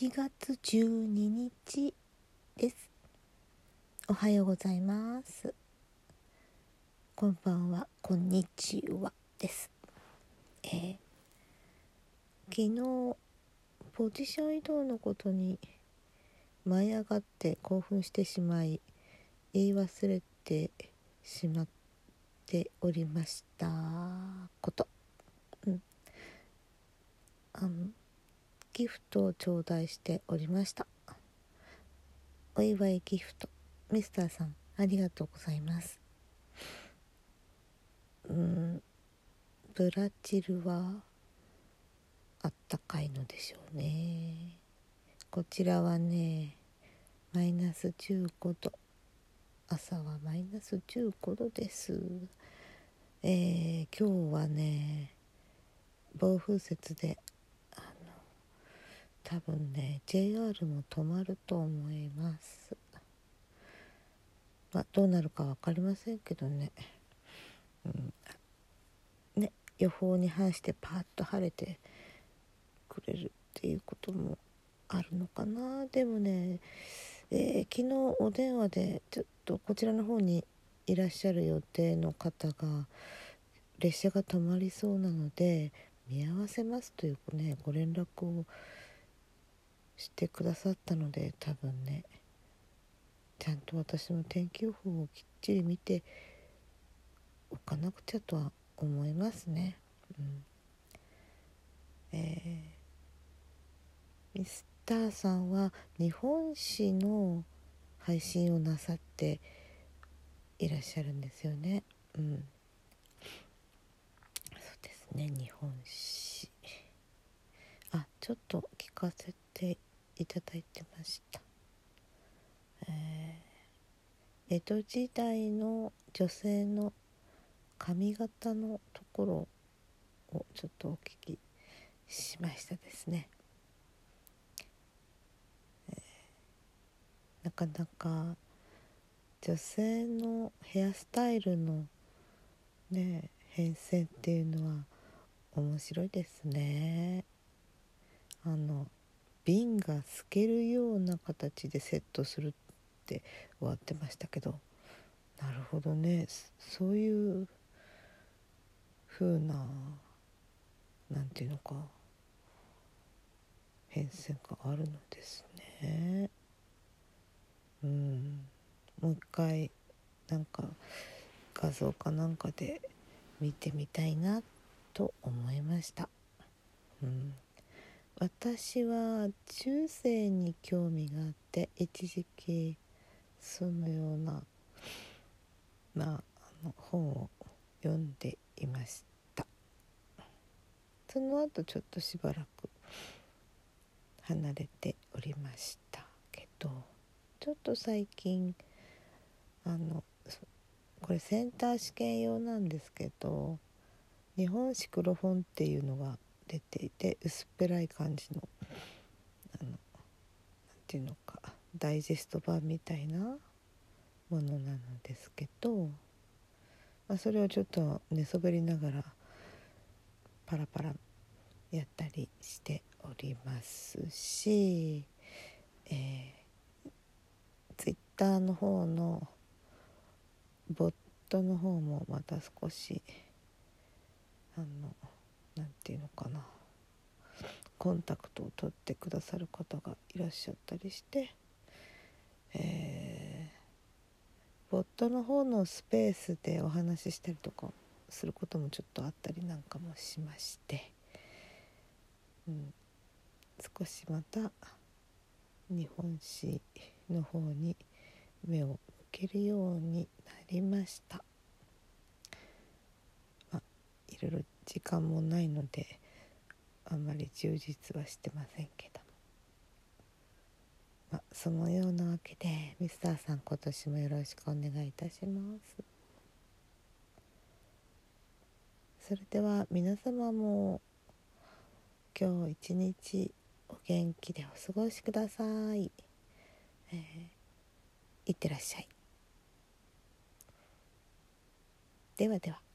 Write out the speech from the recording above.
1月12日です。おはようございます。こんばんは。こんにちはです。えー、昨日ポジション移動のことに舞い上がって興奮してしまい言い忘れてしまっておりましたこと。うん。あのギフトを頂戴しておりました。お祝いギフトミスターさんありがとうございます。うんブラジルはあったかいのでしょうね。こちらはねマイナス15度。朝はマイナス15度です。えー、今日はね暴風雪で多分ね JR も止まると思います。まあどうなるか分かりませんけどね,、うん、ね予報に反してパーッと晴れてくれるっていうこともあるのかな。でもね、えー、昨日お電話でちょっとこちらの方にいらっしゃる予定の方が列車が止まりそうなので見合わせますというねご連絡をしてくださったので多分ね。ちゃんと私も天気予報をきっちり見ておかなくちゃとは思いますね。うん、えー、ミスターさんは日本史の配信をなさっていらっしゃるんですよね。うん、そうですね日本史。あちょっと聞かせて。いただいてました、えー、江戸時代の女性の髪型のところをちょっとお聞きしましたですね、えー、なかなか女性のヘアスタイルのね変遷っていうのは面白いですね。あの瓶が透けるような形でセットするって終わってましたけどなるほどねそういう風な何て言うのか変遷があるのですね。うんもう一回なんか画像かなんかで見てみたいなと思いました。うん私は中世に興味があって一時期そのような、まあ、あの本を読んでいました。その後ちょっとしばらく離れておりましたけどちょっと最近あのこれセンター試験用なんですけど日本史黒本っていうのが出ていて薄っぺらい感じのあのなんていうのかダイジェスト版みたいなものなのですけど、まあ、それをちょっと寝そべりながらパラパラやったりしておりますし、えー、ツイッターの方のボットの方もまた少しあの何て言うのかな。コンタクトを取ってくださる方がいらっしゃったりして、えー、ボットの方のスペースでお話ししたりとかすることもちょっとあったりなんかもしまして、うん、少しまた日本史の方に目を向けるようになりました。いろいろ時間もないのであんまり充実はしてませんけども、まあ、そのようなわけでミスターさん今年もよろしくお願いいたします。それでは皆様も今日一日お元気でお過ごしください、えー、いってらっしゃい。ではでは。